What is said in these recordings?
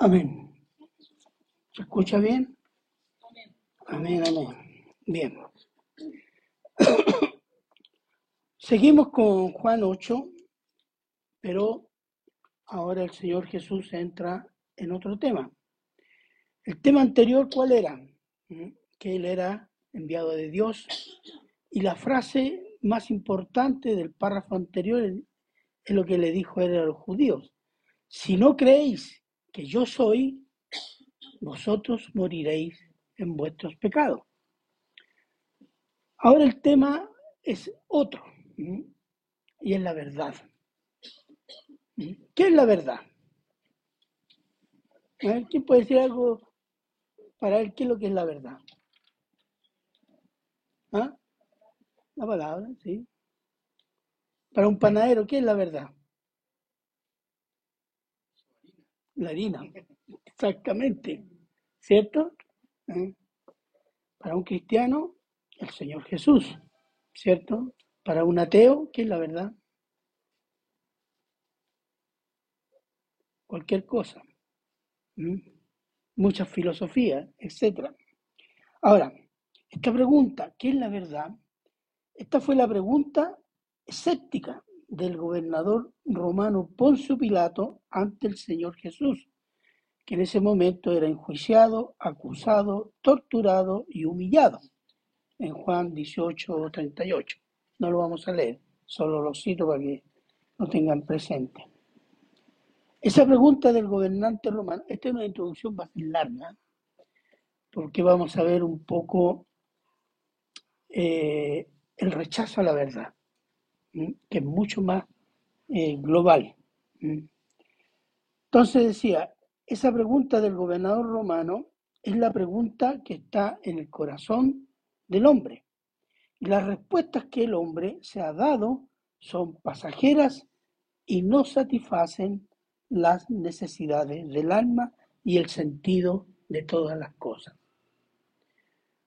Amén. ¿Se escucha bien? Amén, amén. Bien. Seguimos con Juan 8, pero ahora el Señor Jesús entra en otro tema. El tema anterior, ¿cuál era? ¿Mm? Que Él era enviado de Dios. Y la frase más importante del párrafo anterior es lo que le dijo él a los judíos. Si no creéis que yo soy, vosotros moriréis en vuestros pecados. Ahora el tema es otro, y es la verdad. ¿Qué es la verdad? ¿Quién puede decir algo para él qué es lo que es la verdad? ¿Ah? La palabra, sí. Para un panadero, ¿qué es la verdad? La harina, exactamente. ¿Cierto? ¿Eh? Para un cristiano, el Señor Jesús. ¿Cierto? Para un ateo, ¿qué es la verdad? Cualquier cosa. ¿Mm? Muchas filosofías, etc. Ahora, esta pregunta, ¿qué es la verdad? Esta fue la pregunta escéptica del gobernador romano Poncio Pilato ante el Señor Jesús, que en ese momento era enjuiciado, acusado, torturado y humillado. En Juan 18, 38. No lo vamos a leer, solo lo cito para que lo tengan presente. Esa pregunta del gobernante romano, esta es una introducción bastante larga, porque vamos a ver un poco eh, el rechazo a la verdad, que es mucho más eh, global. Entonces decía, esa pregunta del gobernador romano es la pregunta que está en el corazón del hombre. Y las respuestas que el hombre se ha dado son pasajeras y no satisfacen las necesidades del alma y el sentido de todas las cosas.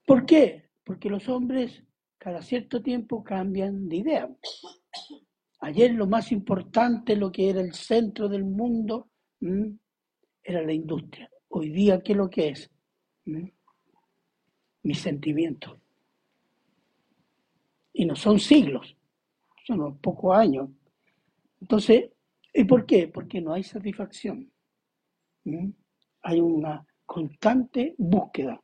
¿Por qué? Porque los hombres cada cierto tiempo cambian de idea. Ayer lo más importante, lo que era el centro del mundo, era la industria. Hoy día, ¿qué es lo que es? Mis sentimientos. Y no son siglos, son pocos años. Entonces, ¿y por qué? Porque no hay satisfacción. Hay una constante búsqueda.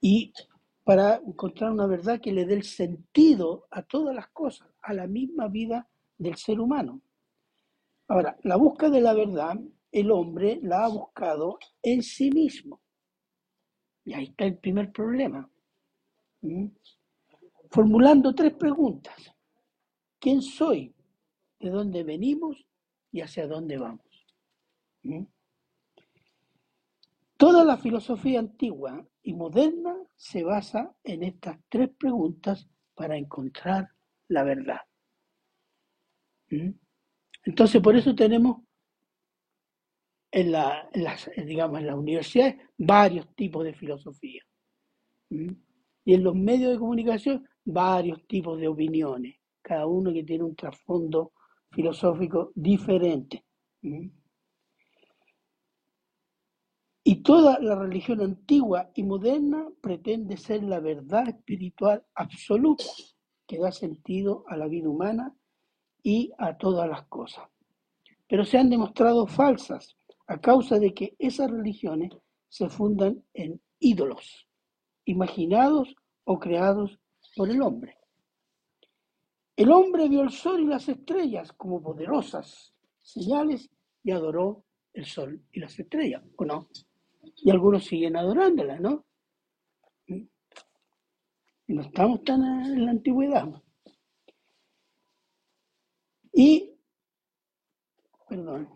Y para encontrar una verdad que le dé el sentido a todas las cosas, a la misma vida del ser humano. Ahora, la búsqueda de la verdad, el hombre la ha buscado en sí mismo. Y ahí está el primer problema. ¿Mm? Formulando tres preguntas. ¿Quién soy? ¿De dónde venimos? ¿Y hacia dónde vamos? ¿Mm? Toda la filosofía antigua y moderna se basa en estas tres preguntas para encontrar la verdad. ¿Mm? Entonces, por eso tenemos en, la, las, digamos, en las universidades varios tipos de filosofía. ¿Mm? Y en los medios de comunicación varios tipos de opiniones, cada uno que tiene un trasfondo filosófico diferente. ¿Mm? Y toda la religión antigua y moderna pretende ser la verdad espiritual absoluta que da sentido a la vida humana y a todas las cosas. Pero se han demostrado falsas a causa de que esas religiones se fundan en ídolos, imaginados o creados por el hombre. El hombre vio el sol y las estrellas como poderosas señales y adoró el sol y las estrellas, ¿o no? Y algunos siguen adorándola, ¿no? No estamos tan en la antigüedad. Y, perdón,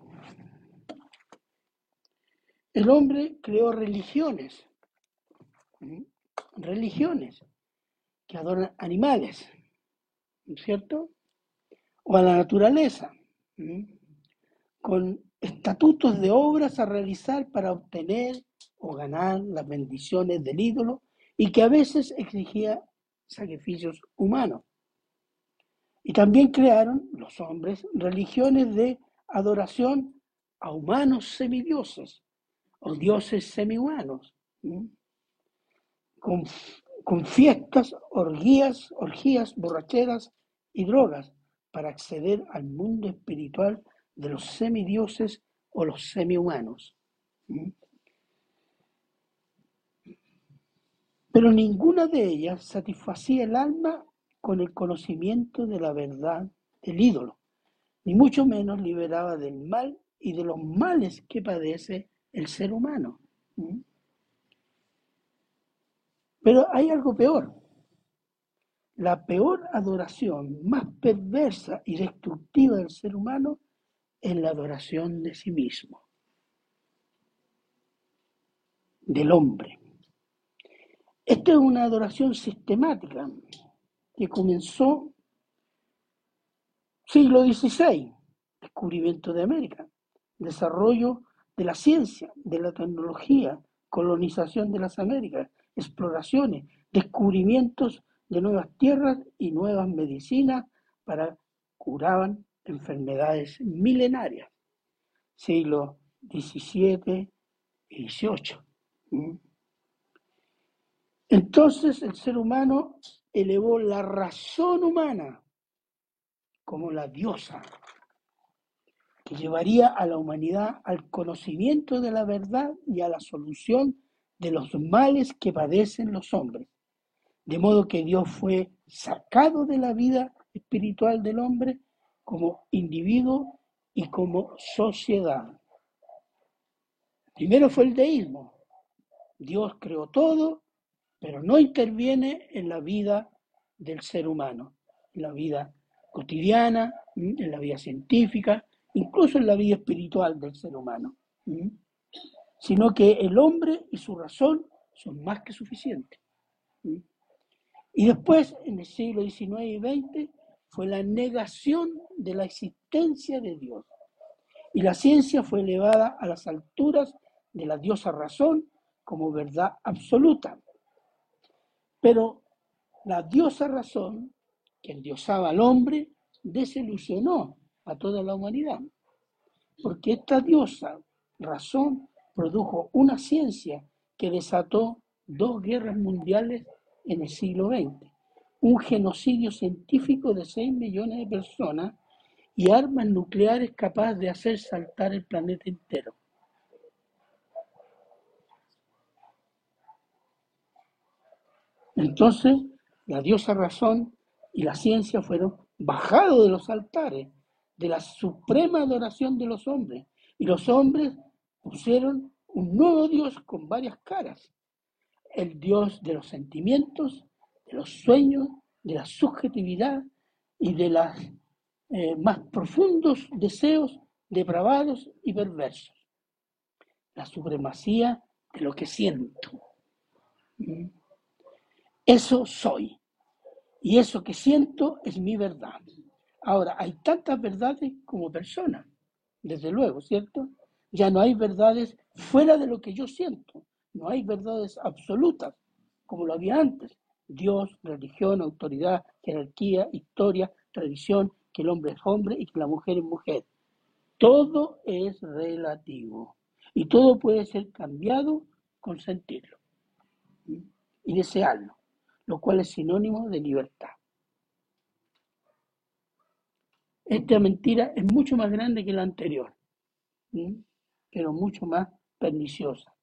el hombre creó religiones, religiones que adoran animales, ¿no es cierto? O a la naturaleza, con estatutos de obras a realizar para obtener o ganar las bendiciones del ídolo y que a veces exigía sacrificios humanos. Y también crearon los hombres religiones de adoración a humanos semidioses o dioses semihumanos, con, con fiestas, orgías, orgías, borracheras y drogas para acceder al mundo espiritual de los semidioses o los semihumanos. Pero ninguna de ellas satisfacía el alma con el conocimiento de la verdad del ídolo, ni mucho menos liberaba del mal y de los males que padece el ser humano. Pero hay algo peor. La peor adoración, más perversa y destructiva del ser humano, es la adoración de sí mismo, del hombre. Esta es una adoración sistemática que comenzó siglo XVI, descubrimiento de América, desarrollo de la ciencia, de la tecnología, colonización de las Américas, exploraciones, descubrimientos de nuevas tierras y nuevas medicinas para curaban enfermedades milenarias, siglo XVII y XVIII. Entonces el ser humano elevó la razón humana como la diosa que llevaría a la humanidad al conocimiento de la verdad y a la solución de los males que padecen los hombres. De modo que Dios fue sacado de la vida espiritual del hombre como individuo y como sociedad. Primero fue el deísmo. Dios creó todo, pero no interviene en la vida del ser humano, en la vida cotidiana, en la vida científica, incluso en la vida espiritual del ser humano, sino que el hombre y su razón son más que suficientes. Y después, en el siglo XIX y XX, fue la negación de la existencia de Dios. Y la ciencia fue elevada a las alturas de la diosa razón como verdad absoluta. Pero la diosa razón, que endiosaba al hombre, desilusionó a toda la humanidad. Porque esta diosa razón produjo una ciencia que desató dos guerras mundiales en el siglo XX un genocidio científico de 6 millones de personas y armas nucleares capaces de hacer saltar el planeta entero. Entonces, la diosa razón y la ciencia fueron bajados de los altares, de la suprema adoración de los hombres, y los hombres pusieron un nuevo Dios con varias caras, el Dios de los sentimientos, de los sueños, de la subjetividad y de los eh, más profundos deseos depravados y perversos. La supremacía de lo que siento. ¿Mm? Eso soy. Y eso que siento es mi verdad. Ahora, hay tantas verdades como personas, desde luego, ¿cierto? Ya no hay verdades fuera de lo que yo siento. No hay verdades absolutas como lo había antes. Dios, religión, autoridad, jerarquía, historia, tradición, que el hombre es hombre y que la mujer es mujer. Todo es relativo y todo puede ser cambiado con sentirlo y desearlo, lo cual es sinónimo de libertad. Esta mentira es mucho más grande que la anterior, pero mucho más perniciosa.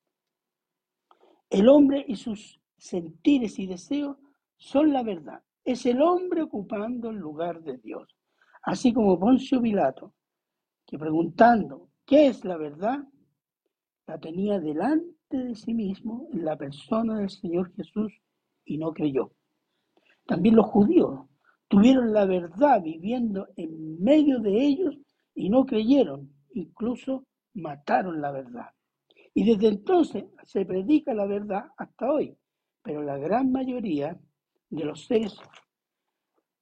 El hombre y sus sentires y deseos son la verdad. Es el hombre ocupando el lugar de Dios. Así como Poncio Pilato, que preguntando qué es la verdad, la tenía delante de sí mismo en la persona del Señor Jesús y no creyó. También los judíos tuvieron la verdad viviendo en medio de ellos y no creyeron, incluso mataron la verdad. Y desde entonces se predica la verdad hasta hoy, pero la gran mayoría de los seres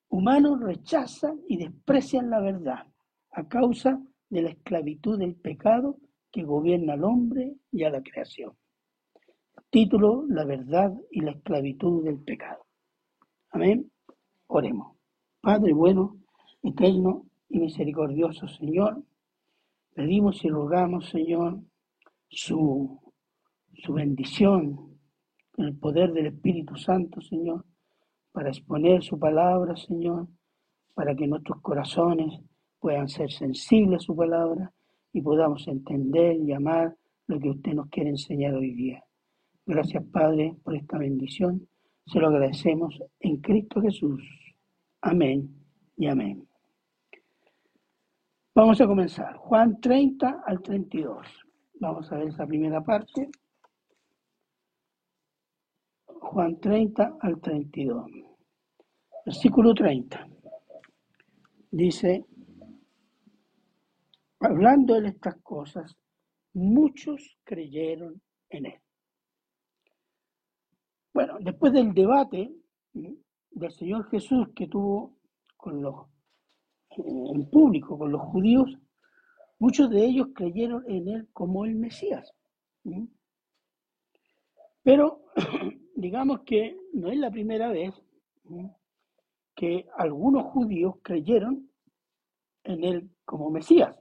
humanos rechazan y desprecian la verdad a causa de la esclavitud del pecado que gobierna al hombre y a la creación. Título, La verdad y la esclavitud del pecado. Amén. Oremos. Padre bueno, eterno y misericordioso Señor, Pedimos y rogamos, Señor, su, su bendición, el poder del Espíritu Santo, Señor, para exponer su palabra, Señor, para que nuestros corazones puedan ser sensibles a su palabra y podamos entender y amar lo que usted nos quiere enseñar hoy día. Gracias, Padre, por esta bendición. Se lo agradecemos en Cristo Jesús. Amén y amén. Vamos a comenzar. Juan 30 al 32. Vamos a ver esa primera parte. Juan 30 al 32. Versículo 30. Dice, hablando de estas cosas, muchos creyeron en él. Bueno, después del debate del Señor Jesús que tuvo con los, en público con los judíos, muchos de ellos creyeron en él como el Mesías. Pero digamos que no es la primera vez que algunos judíos creyeron en él como Mesías.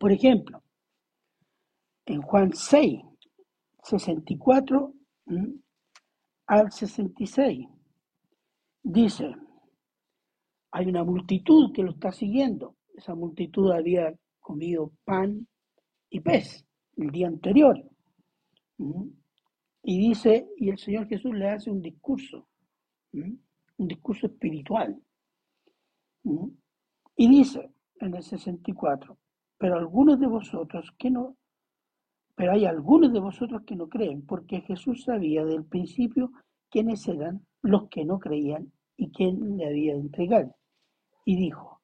Por ejemplo, en Juan 6, 64 al 66. Dice, hay una multitud que lo está siguiendo. Esa multitud había comido pan y pez el día anterior. Y dice, y el Señor Jesús le hace un discurso, un discurso espiritual. Y dice en el 64, pero algunos de vosotros que no pero hay algunos de vosotros que no creen, porque Jesús sabía del principio quiénes eran los que no creían y quién le había de entregar. Y dijo,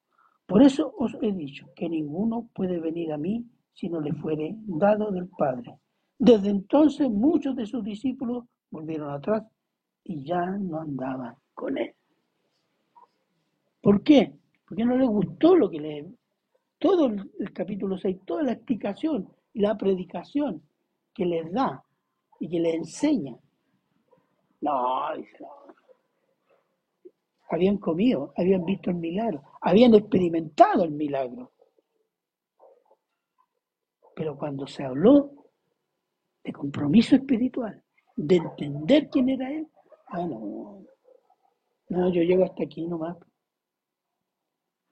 por eso os he dicho que ninguno puede venir a mí si no le fuere dado del Padre. Desde entonces muchos de sus discípulos volvieron atrás y ya no andaban con él. ¿Por qué? Porque no les gustó lo que le... Todo el capítulo 6, toda la explicación la predicación que les da y que les enseña. No, Habían comido, habían visto el milagro, habían experimentado el milagro. Pero cuando se habló de compromiso espiritual, de entender quién era Él, ah, no, no, yo llego hasta aquí nomás.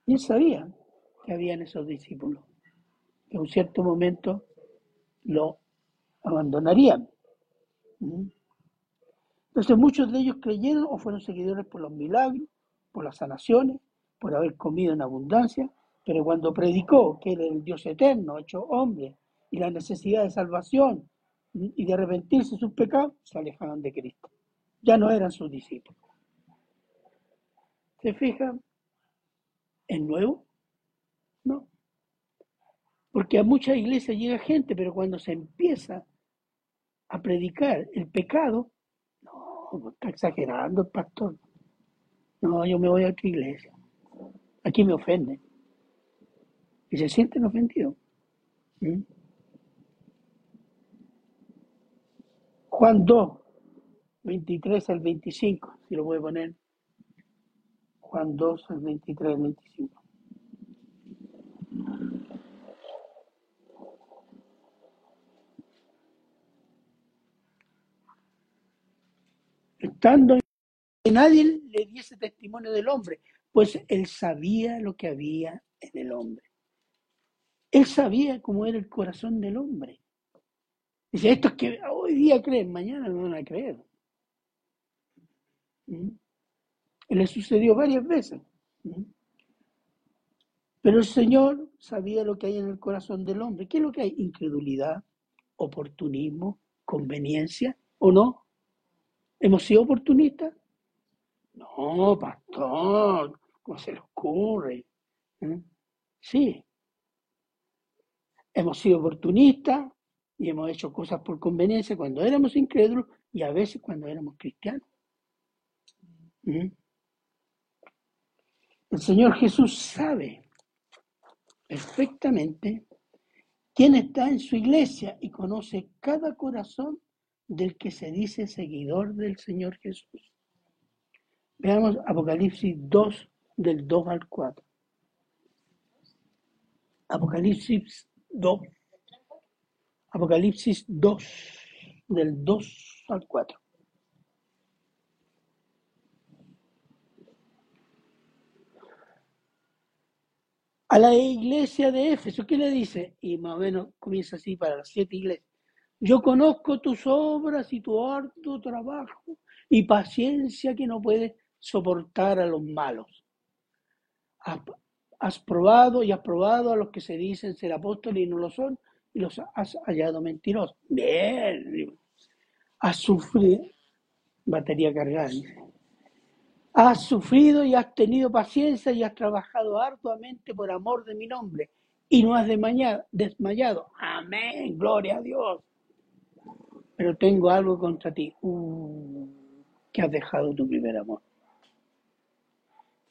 Y él sabía que habían esos discípulos, que en un cierto momento lo abandonarían. Entonces muchos de ellos creyeron o fueron seguidores por los milagros, por las sanaciones, por haber comido en abundancia, pero cuando predicó que era el Dios eterno, hecho hombre, y la necesidad de salvación y de arrepentirse de sus pecados, se alejaron de Cristo. Ya no eran sus discípulos. ¿Se fijan? ¿Es nuevo? No. Porque a muchas iglesias llega gente, pero cuando se empieza a predicar el pecado, no, está exagerando el pastor. No, yo me voy a otra iglesia. Aquí me ofenden. Y se sienten ofendidos. ¿Mm? Juan 2, 23 al 25, si lo voy a poner. Juan 2, al 23 al 25. Estando que nadie le diese testimonio del hombre, pues él sabía lo que había en el hombre. Él sabía cómo era el corazón del hombre. Dice, estos que hoy día creen, mañana no van a creer. ¿Mm? Le sucedió varias veces. ¿Mm? Pero el Señor sabía lo que hay en el corazón del hombre. ¿Qué es lo que hay? Incredulidad, oportunismo, conveniencia, ¿o no? ¿Hemos sido oportunistas? No, pastor, ¿cómo se le ocurre? ¿Eh? Sí. Hemos sido oportunistas y hemos hecho cosas por conveniencia cuando éramos incrédulos y a veces cuando éramos cristianos. ¿Eh? El Señor Jesús sabe perfectamente quién está en su iglesia y conoce cada corazón del que se dice seguidor del Señor Jesús. Veamos Apocalipsis 2, del 2 al 4. Apocalipsis 2. Apocalipsis 2, del 2 al 4. A la iglesia de Éfeso, ¿qué le dice? Y más o menos comienza así para las siete iglesias. Yo conozco tus obras y tu harto trabajo y paciencia que no puedes soportar a los malos. Has, probado y has probado a los que se dicen ser apóstoles y no lo son, y los has hallado mentirosos. Bien. Has sufrido, batería cargada. Has sufrido y has tenido paciencia y has trabajado arduamente por amor de mi nombre y no has desmayado. Amén, gloria a Dios. Pero tengo algo contra ti, uh, que has dejado tu primer amor.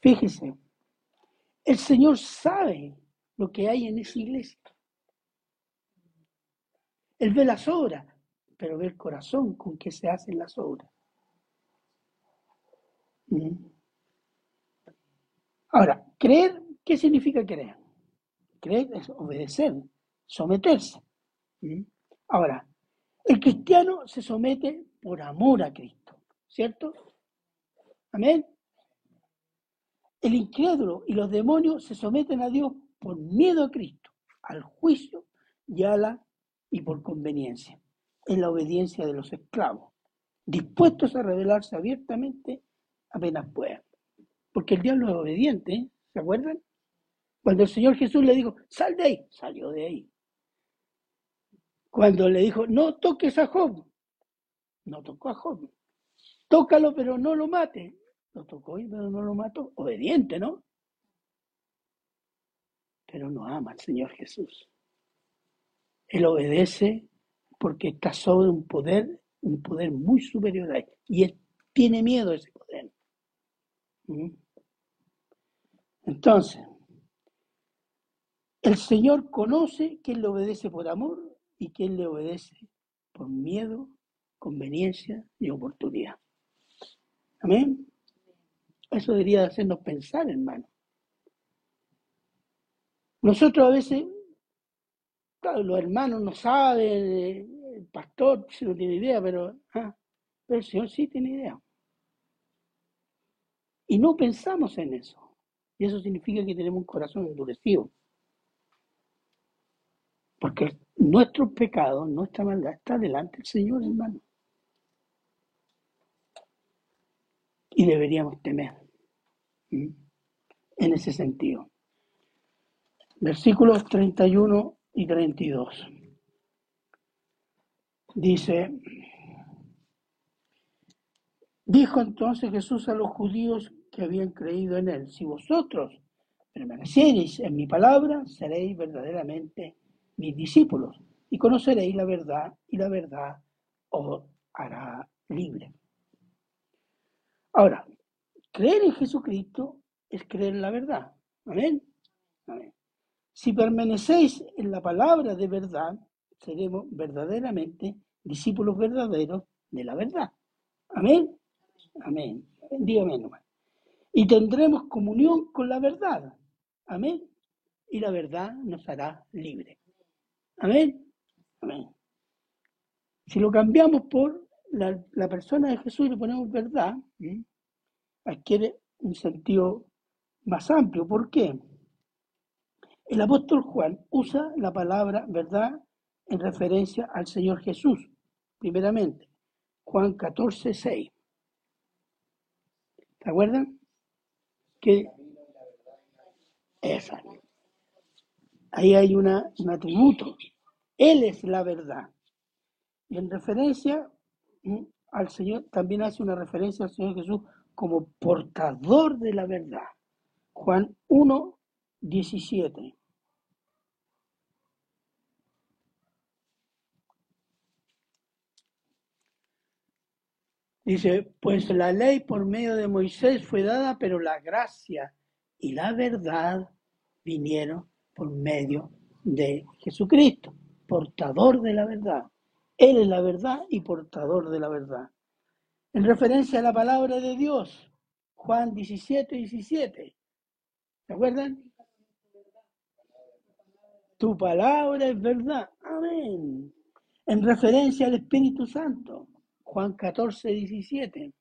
Fíjese, el Señor sabe lo que hay en esa iglesia. Él ve las obras, pero ve el corazón con que se hacen las obras. ¿Mm? Ahora, creer, ¿qué significa creer? Creer es obedecer, someterse. ¿Mm? Ahora, el cristiano se somete por amor a Cristo, ¿cierto? Amén. El incrédulo y los demonios se someten a Dios por miedo a Cristo, al juicio y a la y por conveniencia. Es la obediencia de los esclavos, dispuestos a rebelarse abiertamente apenas puedan. Porque el diablo es obediente. ¿se acuerdan? Cuando el Señor Jesús le dijo, sal de ahí, salió de ahí. Cuando le dijo, no toques a Job, no tocó a Job. Tócalo, pero no lo mate. Lo tocó, pero no lo mató. Obediente, ¿no? Pero no ama al Señor Jesús. Él obedece porque está sobre un poder, un poder muy superior a él. Y él tiene miedo a ese poder. ¿Mm? Entonces, el Señor conoce que Él le obedece por amor y Él le obedece por miedo, conveniencia y oportunidad. Amén. Eso debería hacernos pensar, hermano. Nosotros a veces, claro, los hermanos no saben, el pastor si no tiene idea, pero, ah, pero el Señor sí tiene idea. Y no pensamos en eso. Y eso significa que tenemos un corazón endurecido. Porque nuestro pecado, nuestra maldad está delante del Señor, hermano. Y deberíamos temer. En ese sentido. Versículos 31 y 32. Dice, dijo entonces Jesús a los judíos que habían creído en él, si vosotros permaneciereis en mi palabra, seréis verdaderamente mis discípulos y conoceréis la verdad y la verdad os hará libre. Ahora, creer en Jesucristo es creer en la verdad. Amén. Si permanecéis en la palabra de verdad, seremos verdaderamente discípulos verdaderos de la verdad. Amén. Amén. Dígame nomás. Y tendremos comunión con la verdad. Amén. Y la verdad nos hará libre. Amén. Amén. Si lo cambiamos por la, persona de Jesús y le ponemos verdad, adquiere un sentido más amplio. ¿Por qué? El apóstol Juan usa la palabra verdad en referencia al Señor Jesús, primeramente. Juan 14, 6. ¿Se acuerdan? Que esa. Ahí hay una, un atributo. Él es la verdad. Y en referencia mm, al Señor, también hace una referencia al Señor Jesús como portador de la verdad. Juan 1, 17. Dice, pues la ley por medio de Moisés fue dada, pero la gracia y la verdad vinieron por medio de Jesucristo, portador de la verdad. Él es la verdad y portador de la verdad. En referencia a la palabra de Dios, Juan 17, 17. ¿Se acuerdan? Tu palabra es verdad. Amén. En referencia al Espíritu Santo. Juan 14, 17.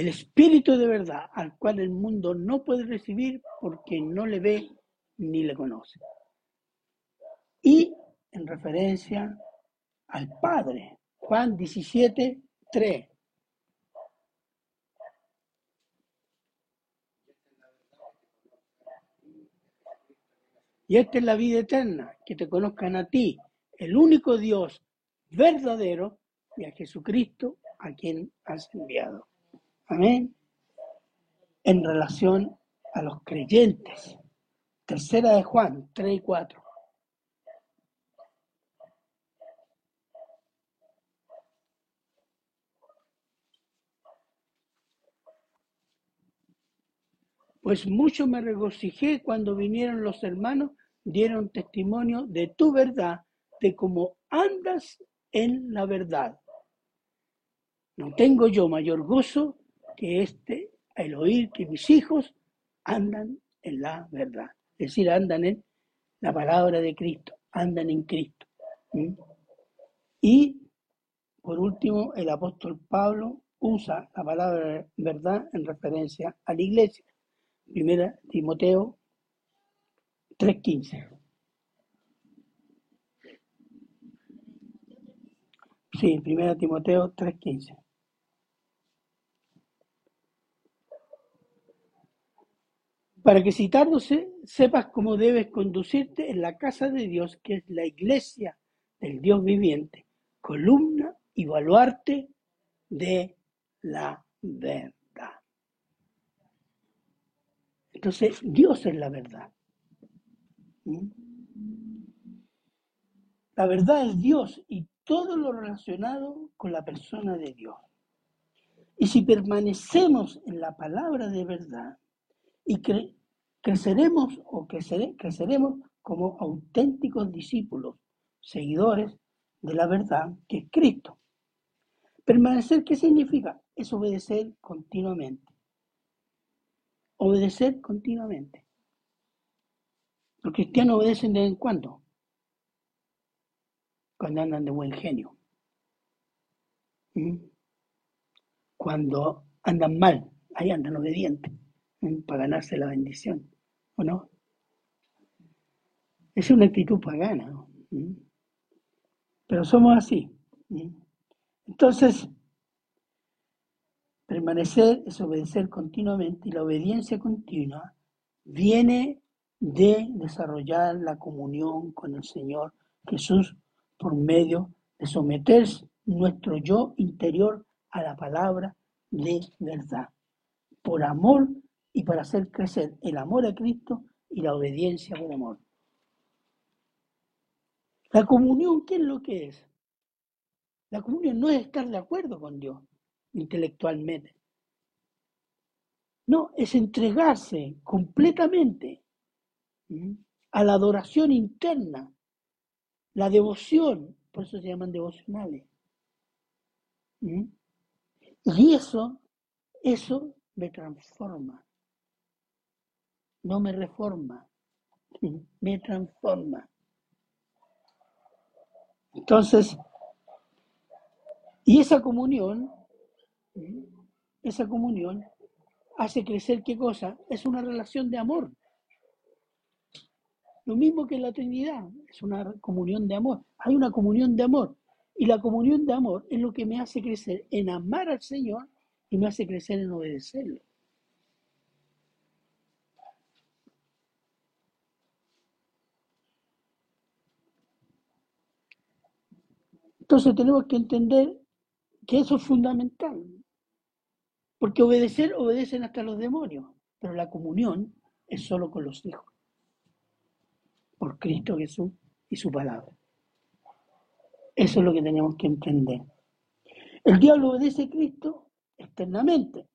El espíritu de verdad al cual el mundo no puede recibir porque no le ve ni le conoce. Y en referencia al Padre, Juan 17, 3. Y esta es la vida eterna, que te conozcan a ti, el único Dios verdadero, y a Jesucristo, a quien has enviado. Amén. En relación a los creyentes. Tercera de Juan, 3 y 4. Pues mucho me regocijé cuando vinieron los hermanos, dieron testimonio de tu verdad, de cómo andas en la verdad. No tengo yo mayor gozo que este, el oír que mis hijos andan en la verdad. Es decir, andan en la palabra de Cristo, andan en Cristo. Y por último, el apóstol Pablo usa la palabra verdad en referencia a la iglesia. Primera Timoteo 3.15. Sí, primera Timoteo 3.15. para que tardo sepas cómo debes conducirte en la casa de Dios, que es la iglesia del Dios viviente, columna y baluarte de la verdad. Entonces, Dios es la verdad. ¿Mm? La verdad es Dios y todo lo relacionado con la persona de Dios. Y si permanecemos en la palabra de verdad, y creceremos o creceremos como auténticos discípulos, seguidores de la verdad que es Cristo. Permanecer, ¿qué significa? Es obedecer continuamente. Obedecer continuamente. Los cristianos obedecen de vez en cuando, cuando andan de buen genio. ¿Mm? Cuando andan mal, ahí andan obedientes para ganarse la bendición, ¿o no? Es una actitud pagana, ¿Mm? pero somos así. Entonces, permanecer es obedecer continuamente y la obediencia continua viene de desarrollar la comunión con el Señor Jesús por medio de someter nuestro yo interior a la palabra de verdad. Por amor y para hacer crecer el amor a Cristo y la obediencia por amor. La comunión, ¿qué es lo que es? La comunión no es estar de acuerdo con Dios intelectualmente. No, es entregarse completamente a la adoración interna, la devoción, por eso se llaman devocionales. Y eso, eso me transforma no me reforma, me transforma. Entonces, y esa comunión, esa comunión hace crecer qué cosa? Es una relación de amor. Lo mismo que la Trinidad, es una comunión de amor. Hay una comunión de amor. Y la comunión de amor es lo que me hace crecer en amar al Señor y me hace crecer en obedecerlo. Entonces tenemos que entender que eso es fundamental. Porque obedecer, obedecen hasta los demonios, pero la comunión es solo con los hijos. Por Cristo Jesús y su palabra. Eso es lo que tenemos que entender. El diablo obedece a Cristo externamente,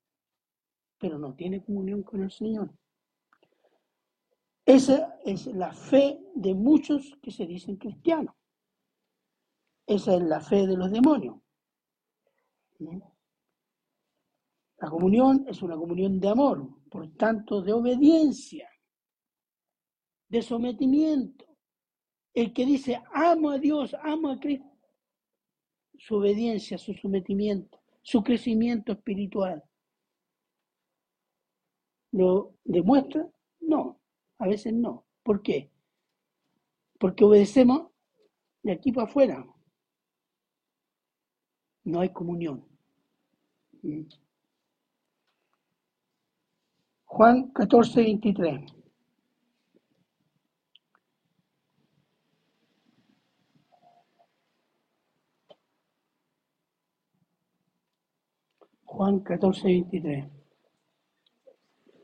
pero no tiene comunión con el Señor. Esa es la fe de muchos que se dicen cristianos. Esa es la fe de los demonios. La comunión es una comunión de amor, por tanto, de obediencia, de sometimiento. El que dice, amo a Dios, amo a Cristo, su obediencia, su sometimiento, su crecimiento espiritual. ¿Lo demuestra? No, a veces no. ¿Por qué? Porque obedecemos de aquí para afuera. No hay comunión. ¿Mm? Juan 14, 23. Juan 14, 23.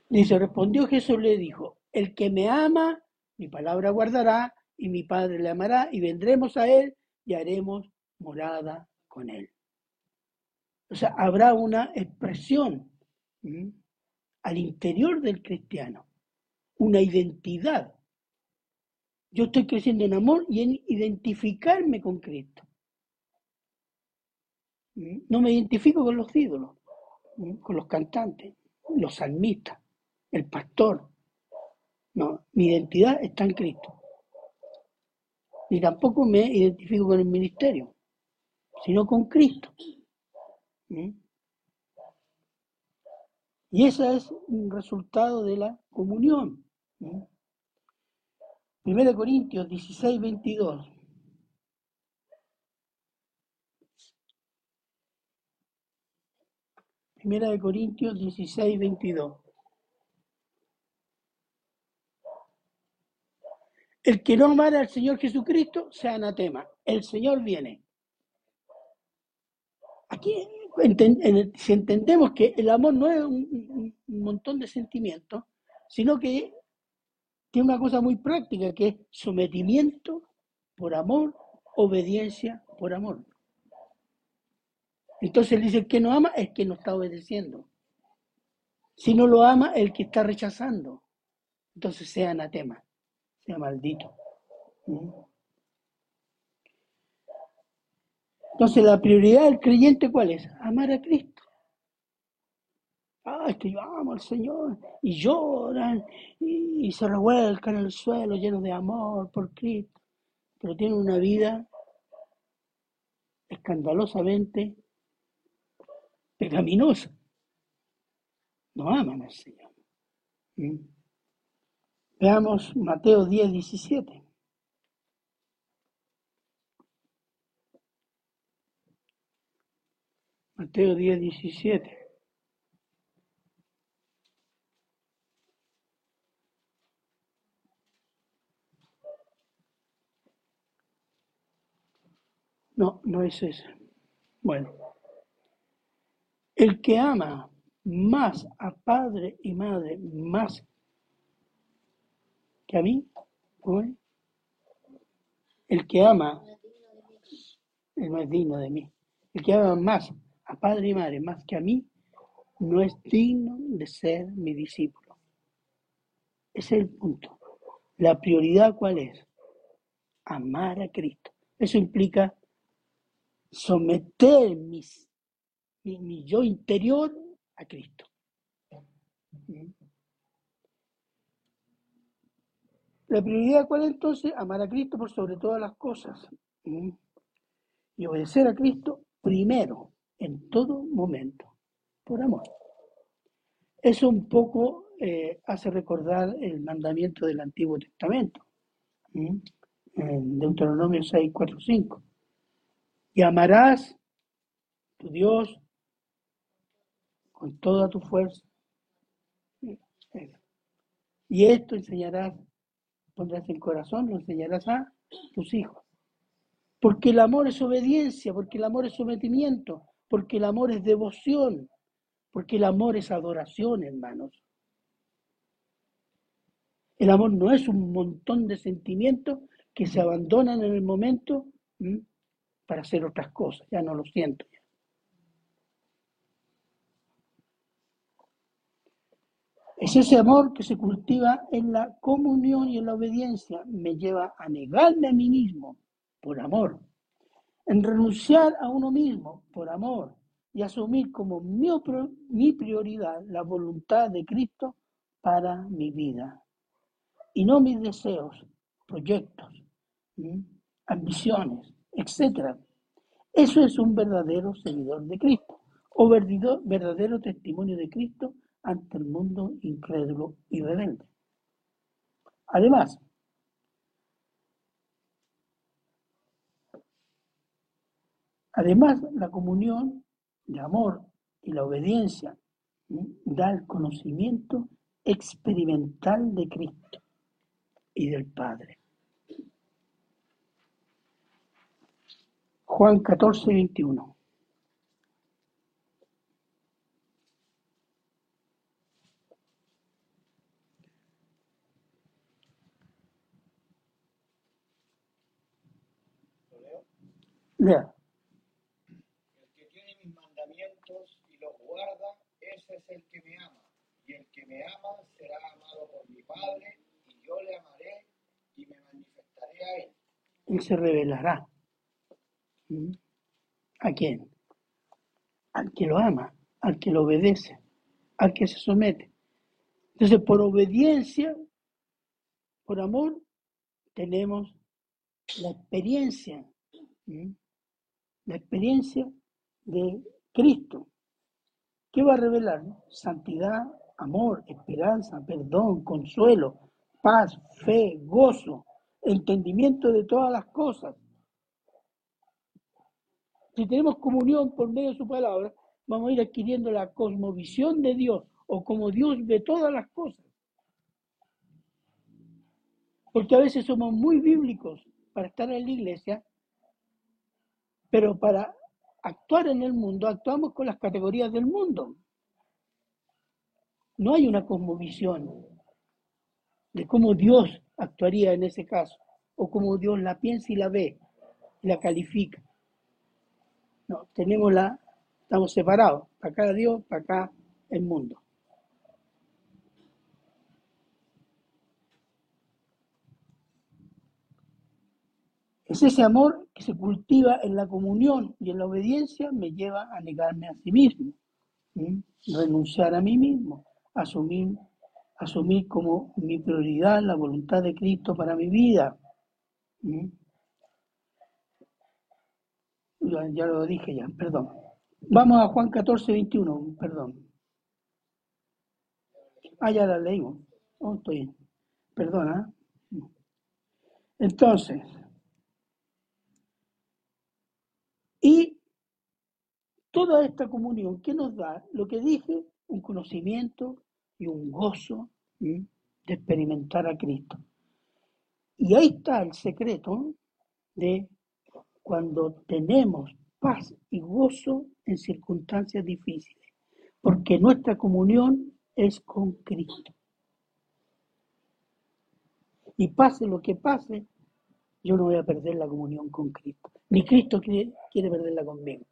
Dice, respondió Jesús, le dijo, el que me ama, mi palabra guardará, y mi Padre le amará, y vendremos a él y haremos morada con él. O sea, habrá una expresión al interior del cristiano, una identidad. Yo estoy creciendo en amor y en identificarme con Cristo. No me identifico con los ídolos, con los cantantes, los salmistas, el pastor. No, mi identidad está en Cristo. Ni tampoco me identifico con el ministerio, sino con Cristo. Y ese es un resultado de la comunión. Primera Corintios 16, 22. Primera de Corintios 16, 22. El que no amara al Señor Jesucristo sea anatema. El Señor viene. Aquí si entendemos que el amor no es un, montón de sentimientos, sino que tiene una cosa muy práctica, que es sometimiento por amor, obediencia por amor. Entonces él dice, el que no ama es que no está obedeciendo. Si no lo ama, el que está rechazando. Entonces sea anatema, sea maldito. ¿Mm? Entonces, la prioridad del creyente, ¿cuál es? Amar a Cristo. Ah, es que yo amo al Señor. Y lloran y, se revuelcan en el suelo llenos de amor por Cristo. Pero tienen una vida escandalosamente pecaminosa. No aman al Señor. ¿Mm? Veamos Mateo 10, 17. Mateo 10, 17. No, no es ese. Bueno, el que ama más a padre y madre, más que a mí, ¿cómo El que ama es más digno de mí. El que ama más a padre y madre más que a mí, no es digno de ser mi discípulo. Ese es el punto. La prioridad cuál es? Amar a Cristo. Eso implica someter mis, mi, yo interior a Cristo. La prioridad cuál es entonces? Amar a Cristo por sobre todas las cosas. Y obedecer a Cristo primero en todo momento, por amor. Eso un poco eh, hace recordar el mandamiento del Antiguo Testamento, en Deuteronomio 6, 4, 5. Y amarás tu Dios con toda tu fuerza. Y esto enseñarás, pondrás en corazón, lo enseñarás a tus hijos. Porque el amor es obediencia, porque el amor es sometimiento, porque el amor es devoción, porque el amor es adoración, hermanos. El amor no es un montón de sentimientos que se abandonan en el momento para hacer otras cosas, ya no lo siento. Es ese amor que se cultiva en la comunión y en la obediencia. Me lleva a negarme a mí mismo por amor en renunciar a uno mismo por amor, y asumir como mi, prioridad la voluntad de Cristo para mi vida y no mis deseos, proyectos, ambiciones, etc. Eso es un verdadero seguidor de Cristo o verdadero testimonio de Cristo ante el mundo incrédulo y rebelde. Además, además la comunión de amor y la obediencia da el conocimiento experimental de Cristo y del Padre. Juan 14, 21. Lea. El que tiene mis mandamientos y los guarda, ese es el que me ama. Y el que me ama será amado por mi Padre, y yo le amaré y me manifestaré a él. Él se revelará. ¿Mm? ¿A quién? Al que lo ama, al que lo obedece, al que se somete. Entonces, por obediencia, por amor, tenemos la experiencia, ¿Mm? la experiencia de Cristo. ¿Qué va a revelar? Santidad, amor, esperanza, perdón, consuelo, paz, fe, gozo, entendimiento de todas las cosas. Si tenemos comunión por medio de su palabra, vamos a ir adquiriendo la cosmovisión de Dios o como Dios ve todas las cosas. Porque a veces somos muy bíblicos para estar en la iglesia, pero para actuar en el mundo actuamos con las categorías del mundo. No hay una cosmovisión de cómo Dios actuaría en ese caso, o cómo Dios la piensa y la ve, la califica. No, tenemos la, estamos separados, para acá Dios, para acá el mundo. Es ese amor que se cultiva en la comunión y en la obediencia me lleva a negarme a sí mismo, renunciar a mí mismo, asumir, asumir como mi prioridad la voluntad de Cristo para mi vida. Ya, lo dije ya, perdón. Vamos a Juan 14, 21, perdón. Ah, ya la leímos. Oh, estoy. Perdona. Entonces, y toda esta comunión, ¿qué nos da? Lo que dije, un conocimiento y un gozo de experimentar a Cristo. Y ahí está el secreto de cuando tenemos paz y gozo en circunstancias difíciles, porque nuestra comunión es con Cristo. Y pase lo que pase, yo no voy a perder la comunión con Cristo, ni Cristo quiere, quiere perderla conmigo.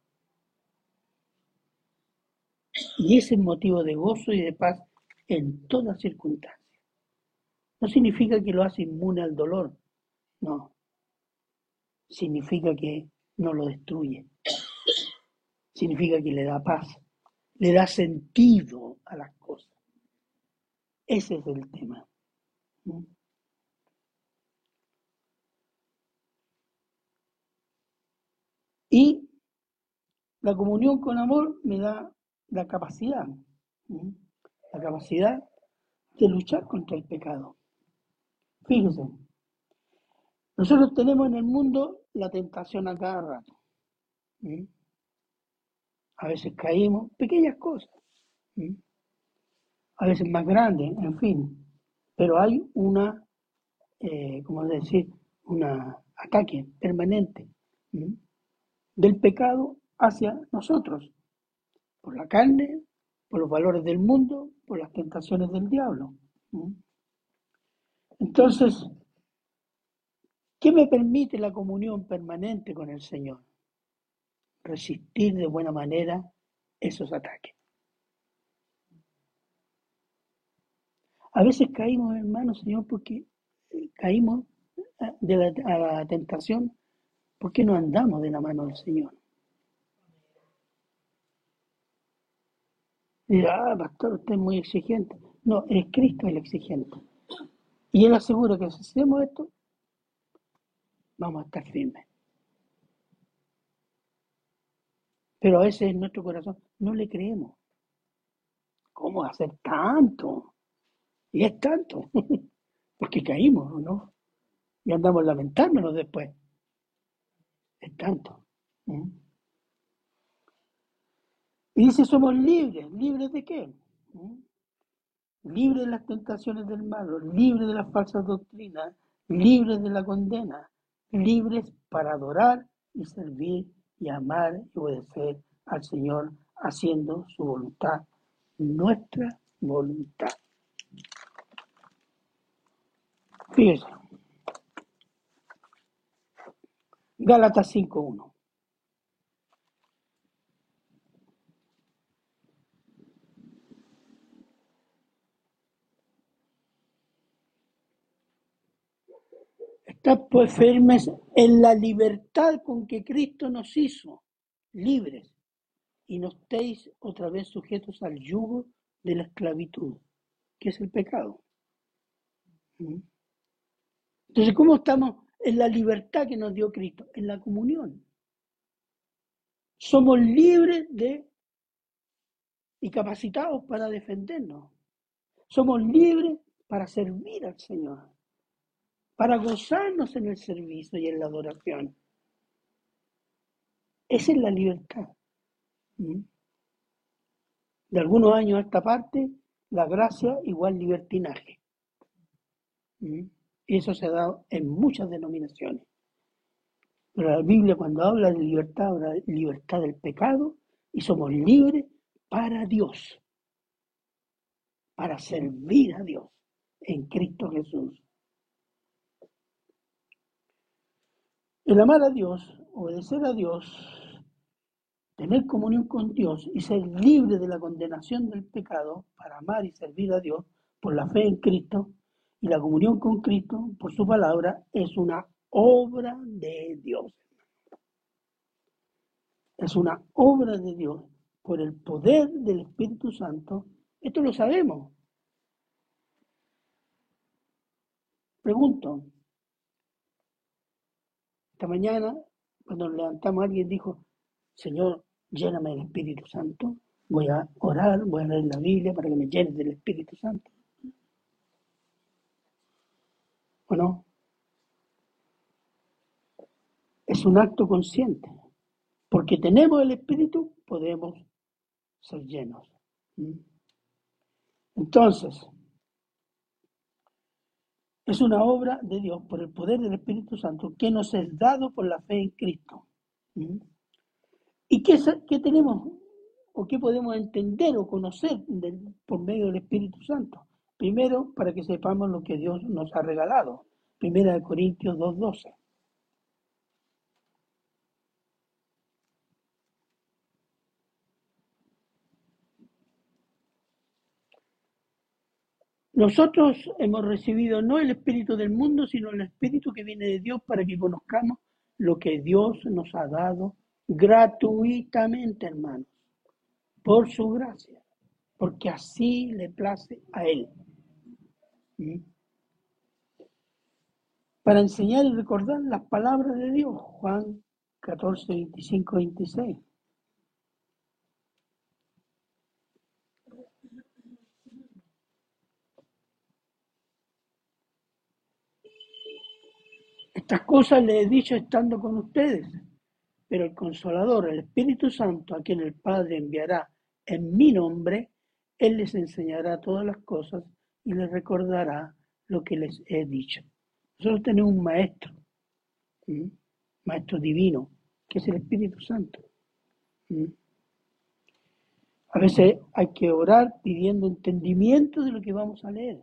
Y ese es motivo de gozo y de paz en todas circunstancias. No significa que lo hace inmune al dolor, no. Significa que no lo destruye. Significa que le da paz, le da sentido a las cosas. Ese es el tema. Y la comunión con amor me da la capacidad, la capacidad de luchar contra el pecado. Fíjense, nosotros tenemos en el mundo la tentación a cada rato. A veces caímos, pequeñas cosas, a veces más grandes, en fin, pero hay una, eh, ¿cómo decir?, un ataque permanente del pecado hacia nosotros por la carne, por los valores del mundo, por las tentaciones del diablo. Entonces, ¿qué me permite la comunión permanente con el Señor? Resistir de buena manera esos ataques. A veces caímos, hermanos, Señor, porque caímos de la, a la tentación porque no andamos de la mano del Señor. Ah, pastor, usted es muy exigente. No, es Cristo el exigente. Y Él asegura que si hacemos esto, vamos a estar firmes. Pero a veces en nuestro corazón no le creemos. ¿Cómo hacer tanto? Y es tanto. Porque caímos, ¿no? Y andamos lamentándonos después. Es tanto. Y dice, somos libres. ¿Libres de qué? Libres de las tentaciones del malo, libres de las falsas doctrinas, libres de la condena, libres para adorar y servir y amar y obedecer al Señor haciendo su voluntad, nuestra voluntad. Fíjense. Gálatas 5.1. Estad pues firmes en la libertad con que Cristo nos hizo, libres, y no estéis otra vez sujetos al yugo de la esclavitud, que es el pecado. ¿Mm? Entonces, ¿cómo estamos en la libertad que nos dio Cristo? En la comunión. Somos libres de y capacitados para defendernos. Somos libres para servir al Señor para gozarnos en el servicio y en la adoración. Esa es la libertad. ¿Mm? De algunos años a esta parte, la gracia igual libertinaje. ¿Mm? Y eso se ha dado en muchas denominaciones. Pero la Biblia cuando habla de libertad, habla de libertad del pecado y somos libres para Dios, para servir a Dios en Cristo Jesús. El amar a Dios, obedecer a Dios, tener comunión con Dios y ser libre de la condenación del pecado para amar y servir a Dios por la fe en Cristo y la comunión con Cristo por su palabra es una obra de Dios. Es una obra de Dios por el poder del Espíritu Santo. Esto lo sabemos. Pregunto, esta mañana, cuando nos levantamos, alguien dijo, Señor, lléname del Espíritu Santo. Voy a orar, voy a leer la Biblia para que me llenes del Espíritu Santo. ¿O no? Es un acto consciente. Porque tenemos el Espíritu, podemos ser llenos. ¿Mm? Entonces, es una obra de Dios por el poder del Espíritu Santo que nos es dado por la fe en Cristo. ¿Mm? ¿Y qué, qué, tenemos o qué podemos entender o conocer por medio del Espíritu Santo? Primero, para que sepamos lo que Dios nos ha regalado. Primera de Corintios 2.12. Nosotros hemos recibido no el espíritu del mundo, sino el espíritu que viene de Dios para que conozcamos lo que Dios nos ha dado gratuitamente, hermanos, por su gracia, porque así le place a Él. ¿Mm? Para enseñar y recordar las palabras de Dios, Juan 14, 25, 26. Estas cosas les he dicho estando con ustedes, pero el Consolador, el Espíritu Santo, a quien el Padre enviará en mi nombre, Él les enseñará todas las cosas y les recordará lo que les he dicho. Nosotros tenemos un maestro, maestro divino, que es el Espíritu Santo. A veces hay que orar pidiendo entendimiento de lo que vamos a leer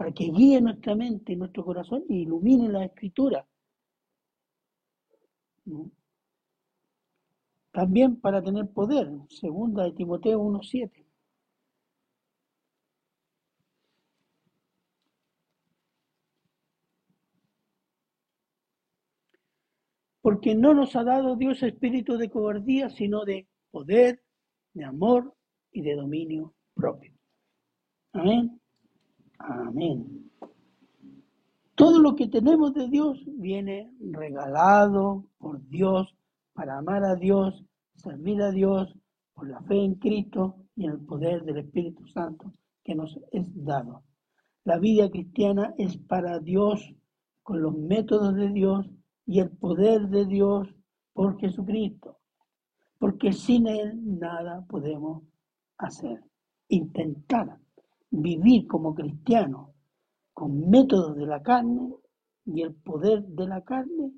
para que guíe nuestra mente y nuestro corazón y ilumine la escritura. También para tener poder, segunda de Timoteo 1.7. Porque no nos ha dado Dios espíritu de cobardía, sino de poder, de amor y de dominio propio. Amén. Amén. Todo lo que tenemos de Dios viene regalado por Dios para amar a Dios, servir a Dios por la fe en Cristo y en el poder del Espíritu Santo que nos es dado. La vida cristiana es para Dios con los métodos de Dios y el poder de Dios por Jesucristo. Porque sin Él nada podemos hacer. Intentar vivir como cristianos con métodos de la carne y el poder de la carne,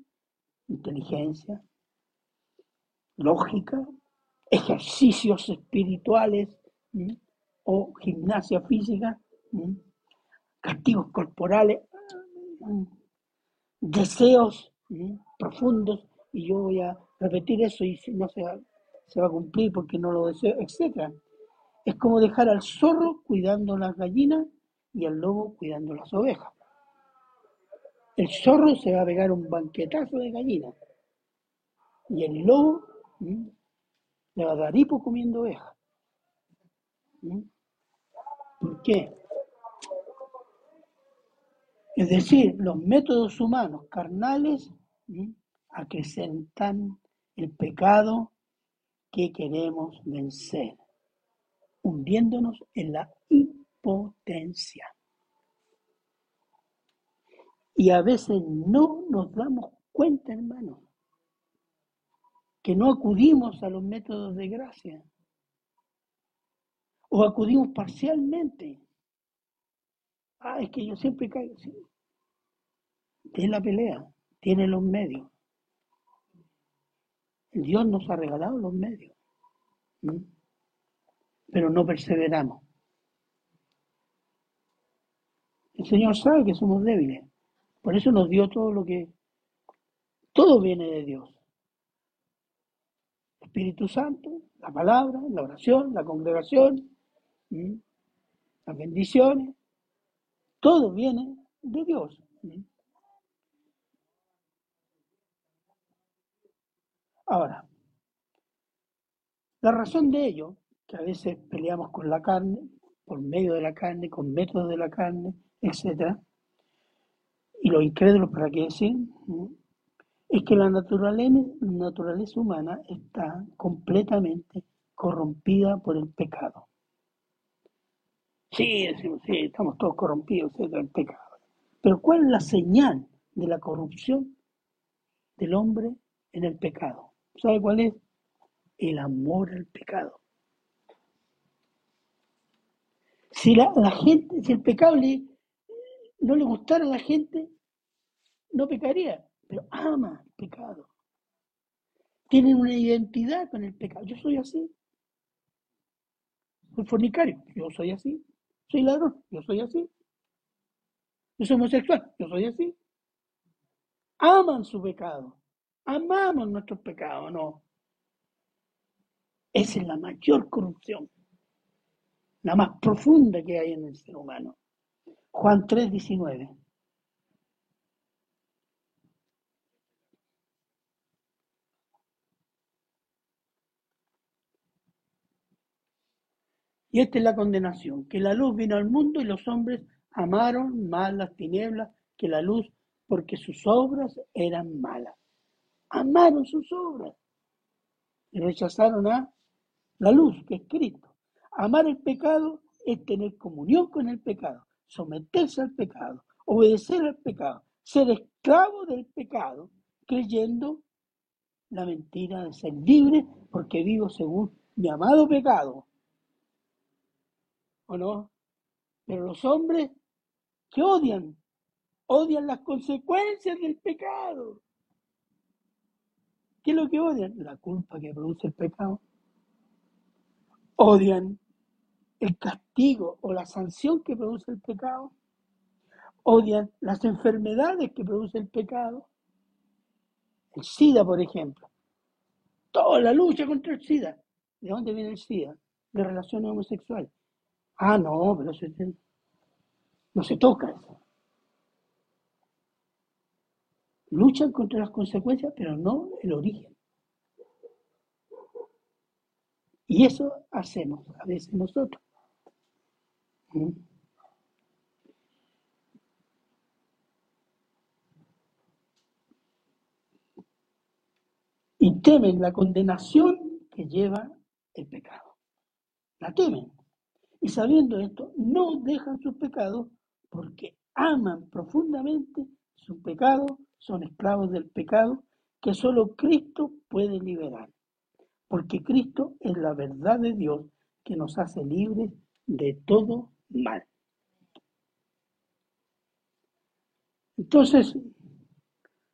inteligencia, lógica, ejercicios espirituales o gimnasia física, castigos corporales, deseos profundos, y yo voy a repetir eso y no se va, se va a cumplir porque no lo deseo, etc. Es como dejar al zorro cuidando las gallinas y al lobo cuidando las ovejas. El zorro se va a pegar un banquetazo de gallinas y el lobo le va a dar hipo comiendo ovejas. ¿Por qué? Es decir, los métodos humanos carnales acrecentan el pecado que queremos vencer, hundiéndonos en la impotencia. Y a veces no nos damos cuenta, hermano, que no acudimos a los métodos de gracia o acudimos parcialmente Ah, es que yo siempre caigo. Sí. Tiene la pelea, tiene los medios. Dios nos ha regalado los medios. Pero no perseveramos. El Señor sabe que somos débiles. Por eso nos dio todo lo que... Todo viene de Dios. Espíritu Santo, la palabra, la oración, la congregación, las bendiciones, todo viene de Dios. Ahora, la razón de ello, a veces peleamos con la carne, por medio de la carne, con métodos de la carne, etc., y los incrédulos, ¿para qué decir? Es que la naturaleza, naturaleza humana está completamente corrompida por el pecado. Sí, decimos, sí, estamos todos corrompidos, etc. El pecado. Pero ¿cuál es la señal de la corrupción del hombre en el pecado? ¿Sabe cuál es? El amor al pecado. Si la, gente, si el pecado no le gustara a la gente, no pecaría, pero ama el pecado. Tienen una identidad con el pecado. Yo soy así. Soy fornicario, yo soy así. Soy ladrón, yo soy así. Yo soy homosexual, yo soy así. Aman su pecado. Amamos nuestros pecados, no. Esa es la mayor corrupción, la más profunda que hay en el ser humano. Juan 3, 19. Y esta es la condenación, que la luz vino al mundo y los hombres amaron más las tinieblas que la luz porque sus obras eran malas. Amaron sus obras y rechazaron a la luz, que es Cristo. Amar el pecado es tener comunión con el pecado, someterse al pecado, obedecer al pecado, ser esclavo del pecado, creyendo la mentira de ser libre porque vivo según mi amado pecado ¿o no? Pero los hombres que odian, odian las consecuencias del pecado. ¿Qué es lo que odian? La culpa que produce el pecado. Odian el castigo o la sanción que produce el pecado. Odian las enfermedades que produce el pecado. El SIDA, por ejemplo. Toda la lucha contra el SIDA. ¿De dónde viene el SIDA? De relaciones homosexuales. Ah, no, pero no se toca eso. Luchan contra las consecuencias, pero no el origen. Y eso hacemos a veces nosotros. Y temen la condenación que lleva el pecado. La temen. Y sabiendo esto, no dejan sus pecados porque aman profundamente su pecado, son esclavos del pecado que solo Cristo puede liberar. Porque Cristo es la verdad de Dios que nos hace libres de todo mal. Entonces,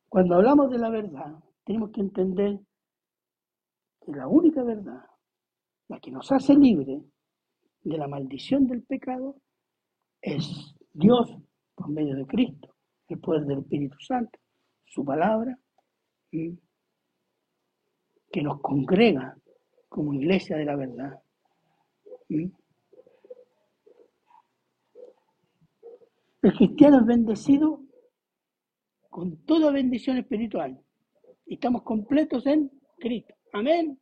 cuando hablamos de la verdad, tenemos que entender que la única verdad, la que nos hace libres de la maldición del pecado, es Dios por medio de Cristo, el poder del Espíritu Santo, su palabra, que nos congrega como iglesia de la verdad. El cristiano es bendecido con toda bendición espiritual. Estamos completos en Cristo. Amén.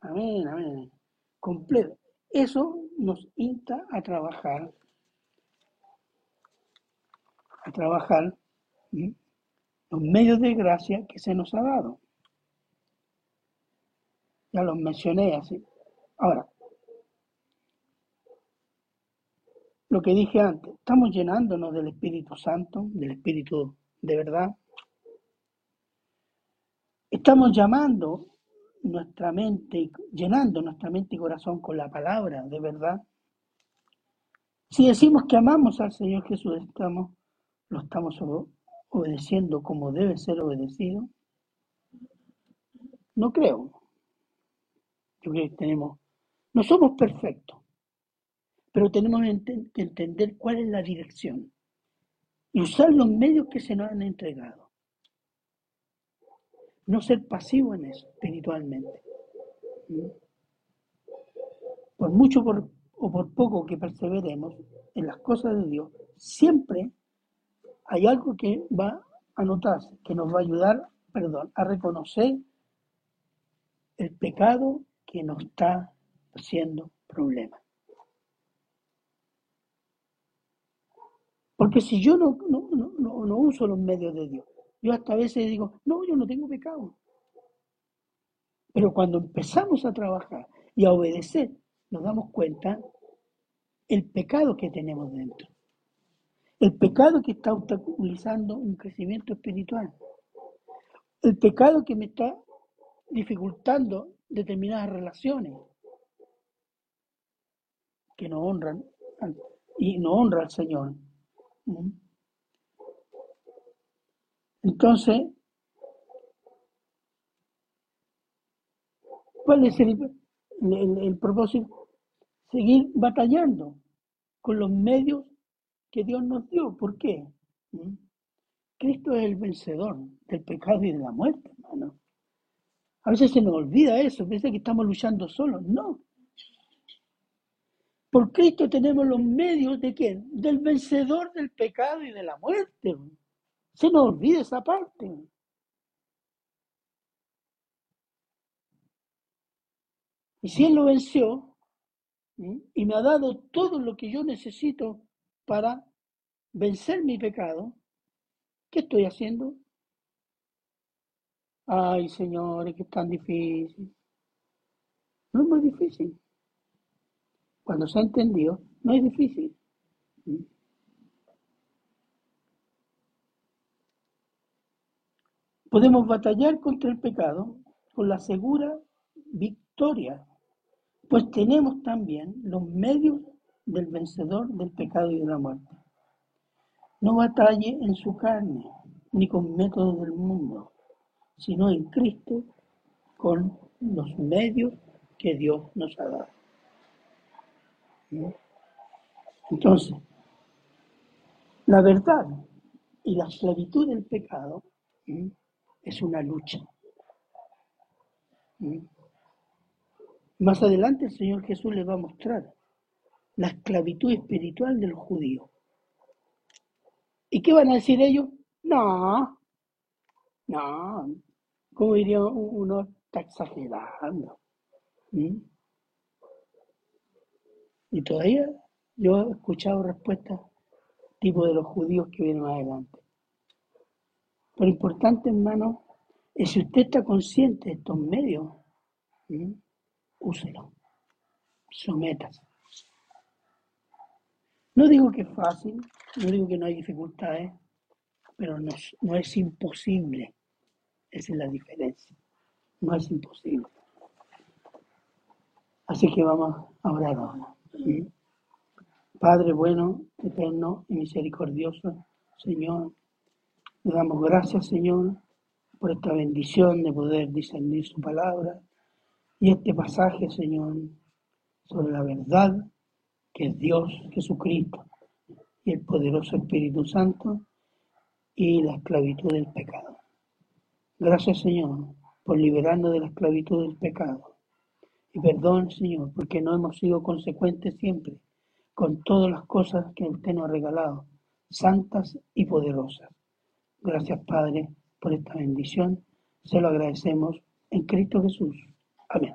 Amén, amén. Completo. Eso nos insta a trabajar, a trabajar los medios de gracia que se nos ha dado. Ya los mencioné así. Ahora, lo que dije antes, estamos llenándonos del Espíritu Santo, del Espíritu de verdad. Estamos llamando nuestra mente, llenando nuestra mente y corazón con la palabra de verdad. Si decimos que amamos al Señor Jesús, lo estamos obedeciendo como debe ser obedecido. No creo. Yo creo que tenemos, no somos perfectos, pero tenemos que entender cuál es la dirección y usar los medios que se nos han entregado. No ser pasivo en eso, espiritualmente. ¿Mm? Por mucho o por poco que perseveremos en las cosas de Dios, siempre hay algo que va a notarse, que nos va a ayudar, perdón, a reconocer el pecado que nos está haciendo problema. Porque si yo no, no, uso los medios de Dios, yo hasta a veces digo, no, yo no tengo pecado. Pero cuando empezamos a trabajar y a obedecer, nos damos cuenta el pecado que tenemos dentro. El pecado que está obstaculizando un crecimiento espiritual. El pecado que me está dificultando determinadas relaciones que no honran y no honra al Señor. Entonces, ¿cuál es el, propósito? Seguir batallando con los medios que Dios nos dio. ¿Por qué? Cristo es el vencedor del pecado y de la muerte, hermano. A veces se nos olvida eso, piensa que estamos luchando solos. No, por Cristo tenemos los medios de quién? Del vencedor del pecado y de la muerte. Se nos olvida esa parte. Y si Él lo venció y me ha dado todo lo que yo necesito para vencer mi pecado, ¿qué estoy haciendo? Ay, señores, que es tan difícil. No es muy difícil. Cuando se ha entendido, no es difícil. Podemos batallar contra el pecado con la segura victoria, pues tenemos también los medios del vencedor del pecado y de la muerte. No batalle en su carne, ni con métodos del mundo, sino en Cristo con los medios que Dios nos ha dado. Entonces, la verdad y la esclavitud del pecado es una lucha. Más adelante el Señor Jesús les va a mostrar la esclavitud espiritual del judío. ¿Y qué van a decir ellos? No, no, como diría uno, está exagerando. Y todavía yo he escuchado respuestas tipo de los judíos que vienen adelante. Lo importante, hermano, es si usted está consciente de estos medios, úselo, sométase. No digo que es fácil, no digo que no hay dificultades, pero no, no es imposible. Esa es la diferencia. No es imposible. Así que vamos a orar ahora. Padre bueno, eterno y misericordioso, Señor, le damos gracias, Señor, por esta bendición de poder discernir su palabra y este pasaje, Señor, sobre la verdad que es Dios Jesucristo y el poderoso Espíritu Santo y la esclavitud del pecado. Gracias, Señor, por liberarnos de la esclavitud del pecado. Y perdón, Señor, porque no hemos sido consecuentes siempre con todas las cosas que usted nos ha regalado, santas y poderosas. Gracias, Padre, por esta bendición. Se lo agradecemos en Cristo Jesús. Amén.